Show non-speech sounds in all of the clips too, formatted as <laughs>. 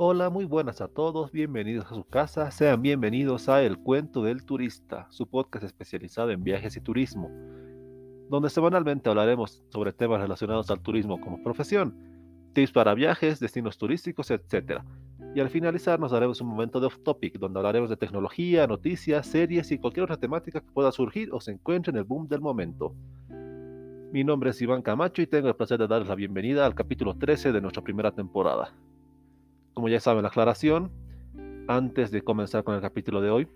Hola, muy buenas a todos, bienvenidos a su casa, sean bienvenidos a El Cuento del Turista, su podcast especializado en viajes y turismo, donde semanalmente hablaremos sobre temas relacionados al turismo como profesión, tips para viajes, destinos turísticos, etc. Y al finalizar nos daremos un momento de off topic, donde hablaremos de tecnología, noticias, series y cualquier otra temática que pueda surgir o se encuentre en el boom del momento. Mi nombre es Iván Camacho y tengo el placer de darles la bienvenida al capítulo 13 de nuestra primera temporada. Como ya saben la aclaración, antes de comenzar con el capítulo de hoy,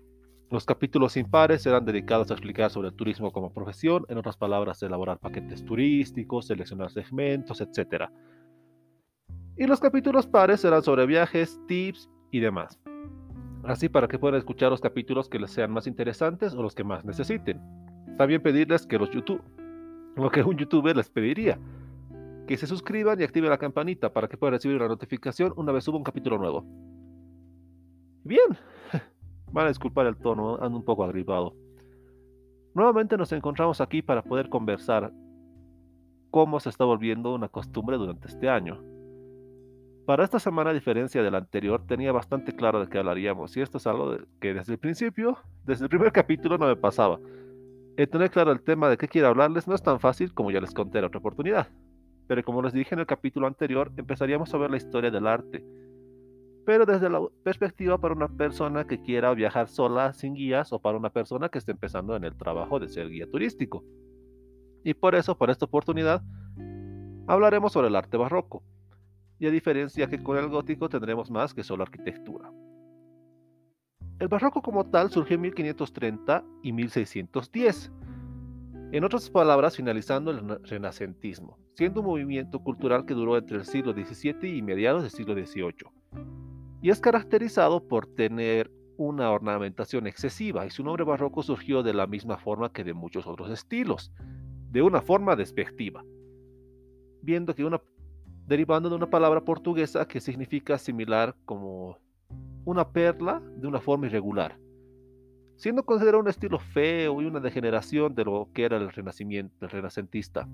los capítulos impares serán dedicados a explicar sobre turismo como profesión, en otras palabras, elaborar paquetes turísticos, seleccionar segmentos, etc. Y los capítulos pares serán sobre viajes, tips y demás. Así para que puedan escuchar los capítulos que les sean más interesantes o los que más necesiten. También pedirles que los YouTube lo que un youtuber les pediría. Que se suscriban y activen la campanita para que puedan recibir una notificación una vez suba un capítulo nuevo. Bien, <laughs> van a disculpar el tono, ando un poco agripado. Nuevamente nos encontramos aquí para poder conversar cómo se está volviendo una costumbre durante este año. Para esta semana, a diferencia de la anterior, tenía bastante claro de qué hablaríamos, y esto es algo que desde el principio, desde el primer capítulo no me pasaba. El tener claro el tema de qué quiero hablarles no es tan fácil como ya les conté en otra oportunidad. Pero como les dije en el capítulo anterior, empezaríamos a ver la historia del arte. Pero desde la perspectiva para una persona que quiera viajar sola sin guías o para una persona que esté empezando en el trabajo de ser guía turístico. Y por eso, para esta oportunidad, hablaremos sobre el arte barroco. Y a diferencia que con el gótico tendremos más que solo arquitectura. El barroco como tal surgió en 1530 y 1610. En otras palabras, finalizando el renacentismo, siendo un movimiento cultural que duró entre el siglo XVII y mediados del siglo XVIII. Y es caracterizado por tener una ornamentación excesiva, y su nombre barroco surgió de la misma forma que de muchos otros estilos, de una forma despectiva, viendo derivando de una palabra portuguesa que significa similar como una perla de una forma irregular, siendo considerado un estilo feo y una degeneración de lo que era el renacimiento, el renacentista.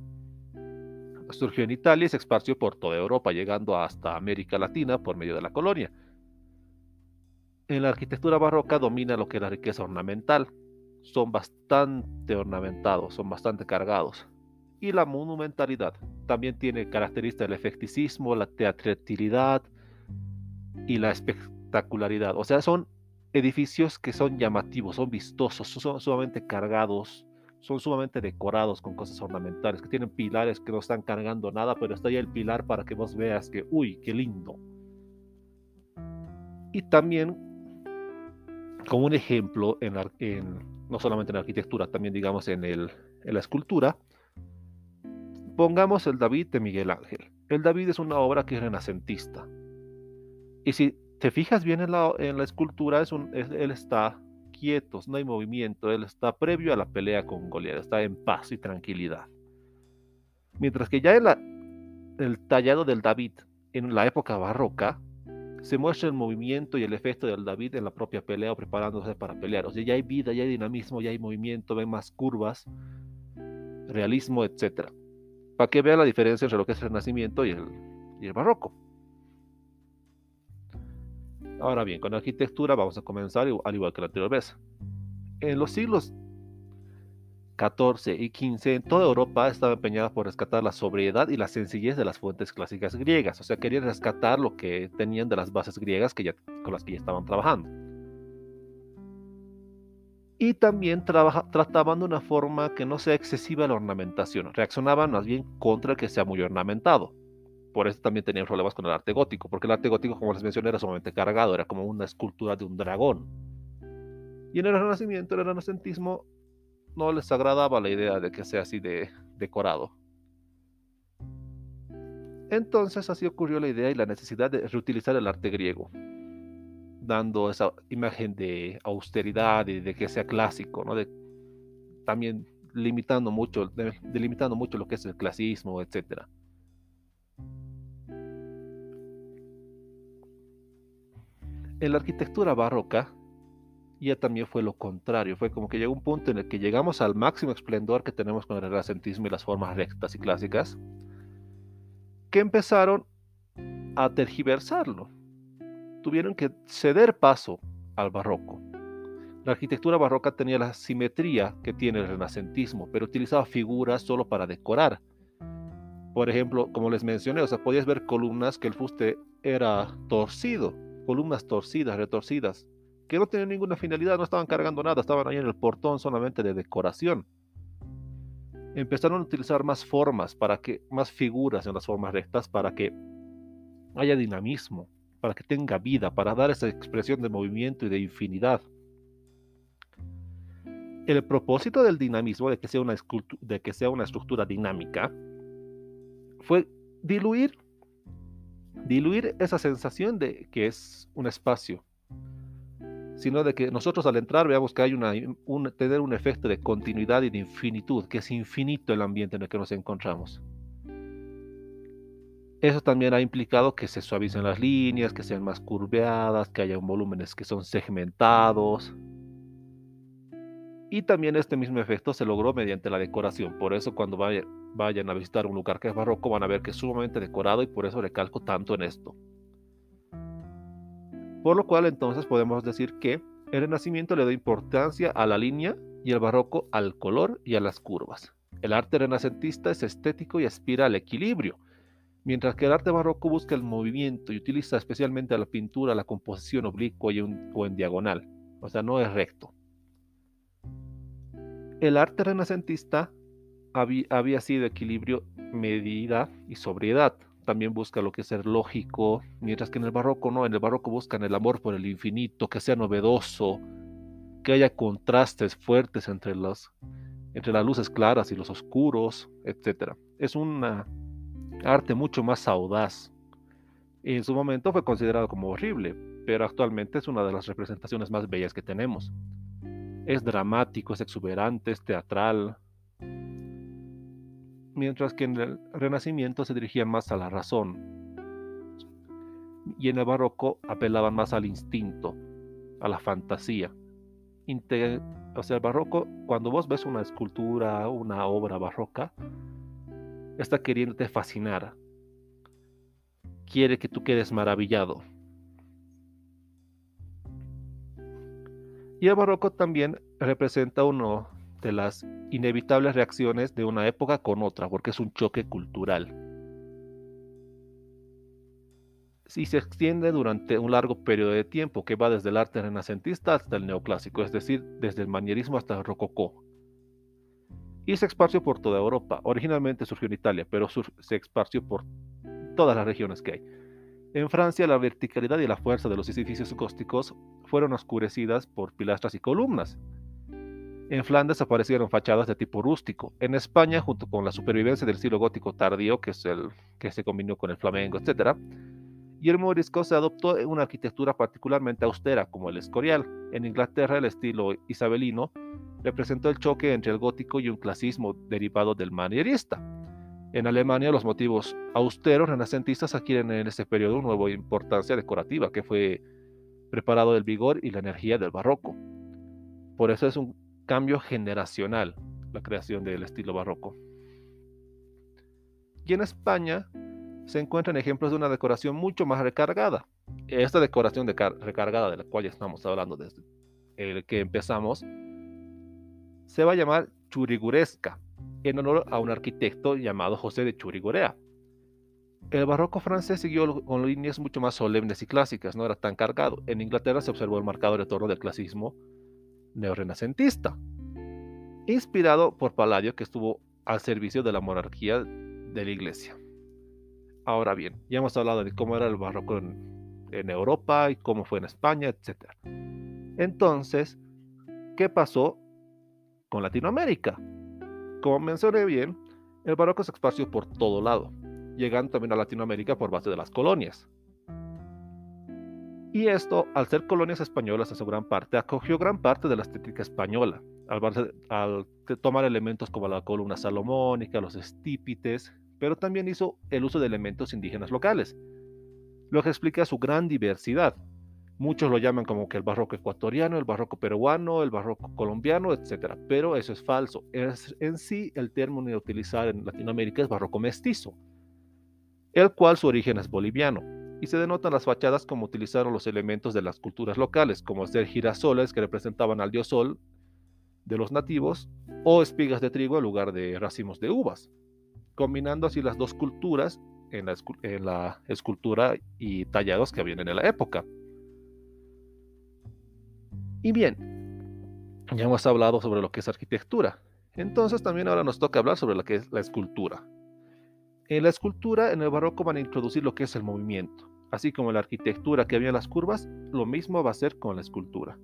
Surgió en Italia y se esparció por toda Europa, llegando hasta América Latina por medio de la colonia. En la arquitectura barroca domina lo que es la riqueza ornamental. Son bastante ornamentados, son bastante cargados. Y la monumentalidad. También tiene características del efecticismo, la teatralidad y la espectacularidad. O sea, son edificios que son llamativos, son vistosos, son sumamente cargados, son sumamente decorados con cosas ornamentales, que tienen pilares que no están cargando nada, pero está ahí el pilar para que vos veas que, uy, qué lindo. Y también, como un ejemplo, en, no solamente en la arquitectura, también digamos en, el, en la escultura, pongamos el David de Miguel Ángel. El David es una obra que es renacentista. Y si te fijas bien en la, escultura, él está quieto, no hay movimiento, él está previo a la pelea con Goliat, está en paz y tranquilidad. Mientras que ya en el tallado del David en la época barroca, se muestra el movimiento y el efecto del David en la propia pelea o preparándose para pelear. O sea, ya hay vida, ya hay dinamismo, ya hay movimiento, ven más curvas, realismo, etc. Para que vean la diferencia entre lo que es el Renacimiento y el Barroco. Ahora bien, con la arquitectura vamos a comenzar al igual que la anterior vez. En los siglos XIV y XV, toda Europa estaba empeñada por rescatar la sobriedad y la sencillez de las fuentes clásicas griegas. O sea, querían rescatar lo que tenían de las bases griegas que ya, con las que ya estaban trabajando. Y también trataban de una forma que no sea excesiva la ornamentación. Reaccionaban más bien contra que sea muy ornamentado por eso también tenían problemas con el arte gótico, porque el arte gótico, como les mencioné, era sumamente cargado, era como una escultura de un dragón. Y en el Renacimiento, el Renacentismo, no les agradaba la idea de que sea así de decorado. Entonces así ocurrió la idea y la necesidad de reutilizar el arte griego, dando esa imagen de austeridad y de que sea clásico, ¿no? De, también limitando mucho, delimitando mucho lo que es el clasismo, etcétera. En la arquitectura barroca ya también fue lo contrario, fue como que llegó un punto en el que llegamos al máximo esplendor que tenemos con el renacentismo y las formas rectas y clásicas, que empezaron a tergiversarlo. tuvieron que ceder paso al barroco. La arquitectura barroca tenía la simetría que tiene el renacentismo, pero utilizaba figuras solo para decorar. Por ejemplo, como les mencioné, o sea, podías ver columnas que el fuste era torcido, columnas torcidas, retorcidas, que no tenían ninguna finalidad, no estaban cargando nada, estaban ahí en el portón solamente de decoración. Empezaron a utilizar más formas, para que, más figuras en las formas rectas, para que haya dinamismo, para que tenga vida, para dar esa expresión de movimiento y de infinidad. El propósito del dinamismo, de que sea una, de que sea una estructura dinámica, fue diluir, diluir esa sensación de que es un espacio, sino de que nosotros al entrar veamos que hay una, un, tener un efecto de continuidad y de infinitud, que es infinito el ambiente en el que nos encontramos. Eso también ha implicado que se suavicen las líneas, que sean más curveadas, que haya volúmenes que son segmentados. Y también este mismo efecto se logró mediante la decoración. Por eso cuando vayan a visitar un lugar que es barroco van a ver que es sumamente decorado y por eso recalco tanto en esto. Por lo cual entonces podemos decir que el Renacimiento le da importancia a la línea y el barroco al color y a las curvas. El arte renacentista es estético y aspira al equilibrio Mientras que el arte barroco busca el movimiento y utiliza especialmente la pintura, la composición oblicua o en diagonal, o sea, no es recto. El arte renacentista había, sido equilibrio, medida y sobriedad. También busca lo que es ser lógico, mientras que en el barroco no, en el barroco buscan el amor por el infinito, que sea novedoso, que haya contrastes fuertes entre, los, entre las luces claras y los oscuros, etc. Es una arte mucho más audaz. En su momento fue considerado como horrible, pero actualmente es una de las representaciones más bellas que tenemos. Es dramático, es exuberante, es teatral, mientras que en el Renacimiento se dirigían más a la razón y en el barroco apelaban más al instinto, a la fantasía. o sea, el barroco, cuando vos ves una escultura, una obra barroca, está queriéndote fascinar. Quiere que tú quedes maravillado. Y el barroco también representa una de las inevitables reacciones de una época con otra, porque es un choque cultural. Y se extiende durante un largo periodo de tiempo que va desde el arte renacentista hasta el neoclásico, es decir, desde el manierismo hasta el rococó y se esparció por toda Europa. Originalmente surgió en Italia, pero se esparció por todas las regiones que hay. En Francia, la verticalidad y la fuerza de los edificios góticos fueron oscurecidas por pilastras y columnas. En Flandes aparecieron fachadas de tipo rústico. En España, junto con la supervivencia del estilo gótico tardío, que es el que se combinó con el flamenco, etc., y el morisco se adoptó una arquitectura particularmente austera, como el escorial. En Inglaterra, el estilo isabelino representó el choque entre el gótico y un clasismo derivado del manierista. En Alemania, los motivos austeros renacentistas adquieren en ese periodo una nueva importancia decorativa que fue preparado del vigor y la energía del barroco. Por eso es un cambio generacional la creación del estilo barroco. Y en España se encuentran ejemplos de una decoración mucho más recargada. Esta decoración recargada de la cual ya estamos hablando desde el que empezamos se va a llamar churiguresca, en honor a un arquitecto llamado José de Churigurea. El barroco francés siguió con líneas mucho más solemnes y clásicas, no era tan cargado. En Inglaterra se observó el marcado retorno del clasismo neorrenacentista, inspirado por Palladio, que estuvo al servicio de la monarquía de la iglesia. Ahora bien, ya hemos hablado de cómo era el barroco en, en Europa y cómo fue en España, etc. Entonces, ¿qué pasó con Latinoamérica. Como mencioné bien, el barroco se esparció por todo lado, llegando también a Latinoamérica por base de las colonias. Y esto, al ser colonias españolas en su gran parte, acogió gran parte de la estética española, al, tomar elementos como la columna salomónica, los estípites, pero también hizo el uso de elementos indígenas locales, lo que explica su gran diversidad, Muchos lo llaman como que el barroco ecuatoriano, el barroco peruano, el barroco colombiano, etc. Pero eso es falso. Es, en sí, el término a utilizar en Latinoamérica es barroco mestizo, el cual su origen es boliviano. Y se denotan las fachadas como utilizaron los elementos de las culturas locales, como ser girasoles que representaban al dios sol de los nativos, o espigas de trigo en lugar de racimos de uvas, combinando así las dos culturas en la, en la escultura y tallados que habían en la época. Y bien, ya hemos hablado sobre lo que es arquitectura. Entonces también ahora nos toca hablar sobre lo que es la escultura. En la escultura, en el barroco van a introducir lo que es el movimiento. Así como en la arquitectura que había en las curvas, lo mismo va a ser con la escultura.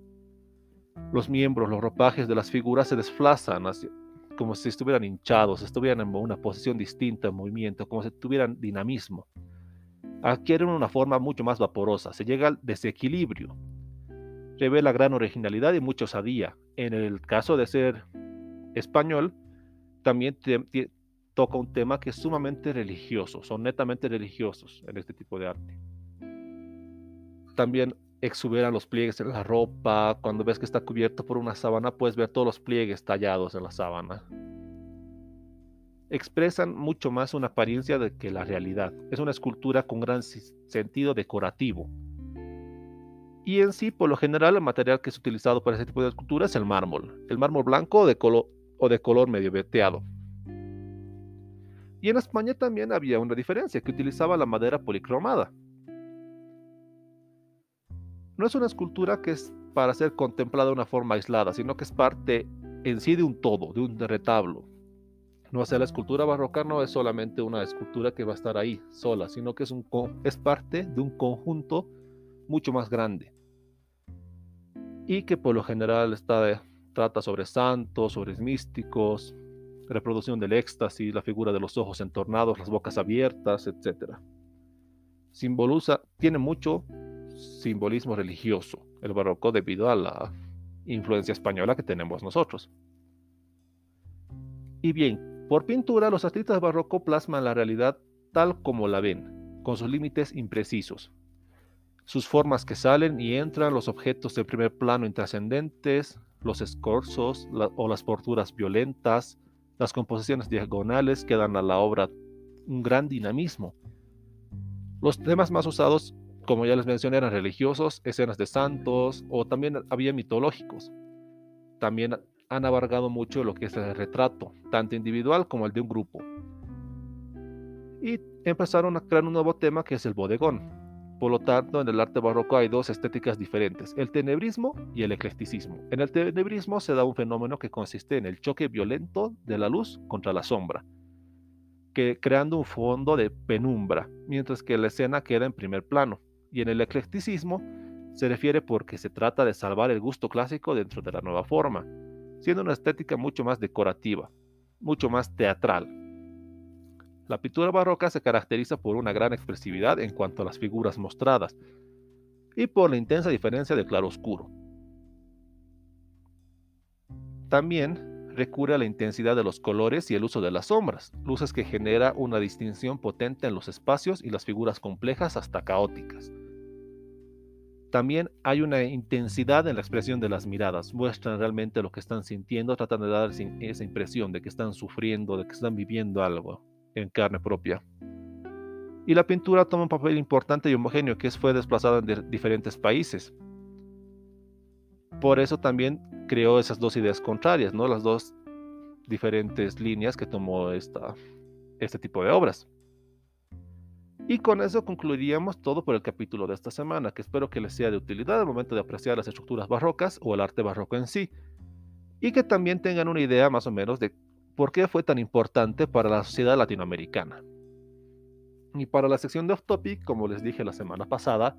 Los miembros, los ropajes de las figuras se desplazan como si estuvieran hinchados, estuvieran en una posición distinta en movimiento, como si tuvieran dinamismo. Adquieren una forma mucho más vaporosa, se llega al desequilibrio. Revela gran originalidad y mucha osadía. En el caso de ser español, también toca un tema que es sumamente religioso, son netamente religiosos en este tipo de arte. También exuberan los pliegues en la ropa, cuando ves que está cubierto por una sábana puedes ver todos los pliegues tallados en la sábana. Expresan mucho más una apariencia de que la realidad. Es una escultura con gran sentido decorativo. Y en sí, por lo general, el material que es utilizado para ese tipo de escultura es el mármol. El mármol blanco de, o de color medio veteado. Y en España también había una diferencia, que utilizaba la madera policromada. No es una escultura que es para ser contemplada de una forma aislada, sino que es parte en sí de un todo, de un retablo. No hacer la escultura barroca no es solamente una escultura que va a estar ahí sola, sino que es, parte de un conjunto mucho más grande. Y que por lo general trata sobre santos, sobre místicos, reproducción del éxtasis, la figura de los ojos entornados, las bocas abiertas, etc. Simboliza, tiene mucho simbolismo religioso, el barroco debido a la influencia española que tenemos nosotros. Y bien, por pintura los artistas barroco plasman la realidad tal como la ven, con sus límites imprecisos. Sus formas que salen y entran, los objetos de primer plano intrascendentes, los escorzos o las porturas violentas, las composiciones diagonales que dan a la obra un gran dinamismo. Los temas más usados, como ya les mencioné, eran religiosos, escenas de santos o también había mitológicos. También han abarcado mucho lo que es el retrato, tanto individual como el de un grupo. Y empezaron a crear un nuevo tema que es el bodegón, por lo tanto, en el arte barroco hay dos estéticas diferentes, el tenebrismo y el eclecticismo. En el tenebrismo se da un fenómeno que consiste en el choque violento de la luz contra la sombra, que, creando un fondo de penumbra, mientras que la escena queda en primer plano. Y en el eclecticismo se refiere porque se trata de salvar el gusto clásico dentro de la nueva forma, siendo una estética mucho más decorativa, mucho más teatral, la pintura barroca se caracteriza por una gran expresividad en cuanto a las figuras mostradas y por la intensa diferencia de claro-oscuro. También recurre a la intensidad de los colores y el uso de las sombras, luces que genera una distinción potente en los espacios y las figuras complejas hasta caóticas. También hay una intensidad en la expresión de las miradas, muestran realmente lo que están sintiendo, tratan de dar esa impresión de que están sufriendo, de que están viviendo algo en carne propia. Y la pintura toma un papel importante y homogéneo que fue desplazado en diferentes países. Por eso también creó esas dos ideas contrarias, ¿no? las dos diferentes líneas que tomó esta, este tipo de obras. Y con eso concluiríamos todo por el capítulo de esta semana, que espero que les sea de utilidad al momento de apreciar las estructuras barrocas o el arte barroco en sí, y que también tengan una idea más o menos de por qué fue tan importante para la sociedad latinoamericana. Y para la sección de Off Topic, como les dije la semana pasada,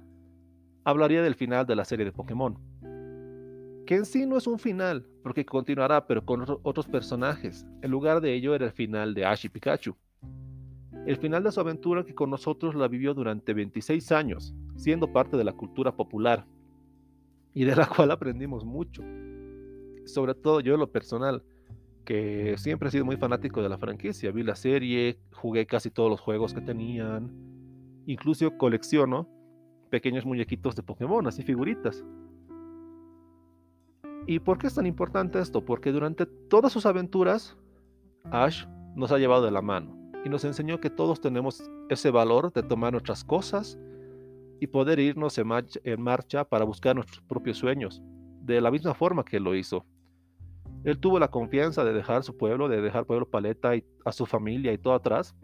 hablaría del final de la serie de Pokémon. Que en sí no es un final, porque continuará, pero con otros personajes. En lugar de ello era el final de Ash y Pikachu. El final de su aventura que con nosotros la vivió durante 26 años, siendo parte de la cultura popular, y de la <laughs> cual aprendimos mucho. Sobre todo yo en lo personal, que siempre he sido muy fanático de la franquicia. Vi la serie, jugué casi todos los juegos que tenían. Incluso colecciono pequeños muñequitos de Pokémon, así figuritas. ¿Y por qué es tan importante esto? Porque durante todas sus aventuras, Ash nos ha llevado de la mano y nos enseñó que todos tenemos ese valor de tomar nuestras cosas, y poder irnos en marcha, para buscar nuestros propios sueños, de la misma forma que lo hizo. Él tuvo la confianza de dejar su pueblo, de dejar Pueblo Paleta y a su familia y todo atrás,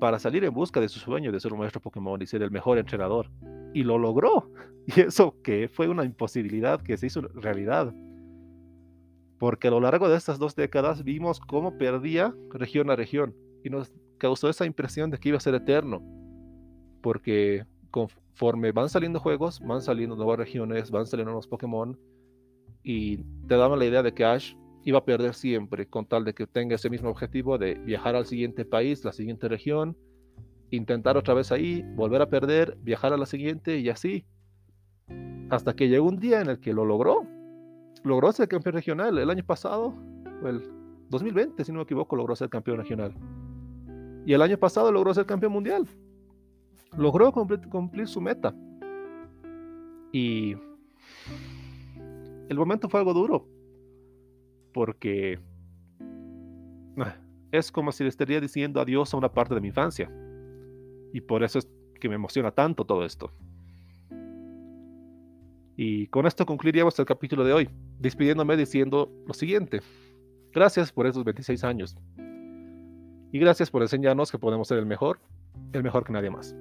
para salir en busca de su sueño de ser un maestro Pokémon y ser el mejor entrenador. Y lo logró. <laughs> Y eso que fue una imposibilidad que se hizo realidad. Porque a lo largo de estas dos décadas vimos cómo perdía región a región. Y nos causó esa impresión de que iba a ser eterno. Porque conforme van saliendo juegos, van saliendo nuevas regiones, van saliendo nuevos Pokémon. Y te daban la idea de que Ash iba a perder siempre, con tal de que tenga ese mismo objetivo de viajar al siguiente país, la siguiente región, intentar otra vez ahí, volver a perder, viajar a la siguiente y así. Hasta que llegó un día en el que lo logró. Logró ser campeón regional. El año pasado, el 2020, si no me equivoco, logró ser campeón regional. Y el año pasado logró ser campeón mundial. Logró cumplir, cumplir su meta. Y el momento fue algo duro porque ah, es como si le estaría diciendo adiós a una parte de mi infancia. Y por eso es que me emociona tanto todo esto. Y con esto concluiríamos el capítulo de hoy, despidiéndome diciendo lo siguiente. Gracias por esos 26 años. Y gracias por enseñarnos que podemos ser el mejor, el mejor que nadie más.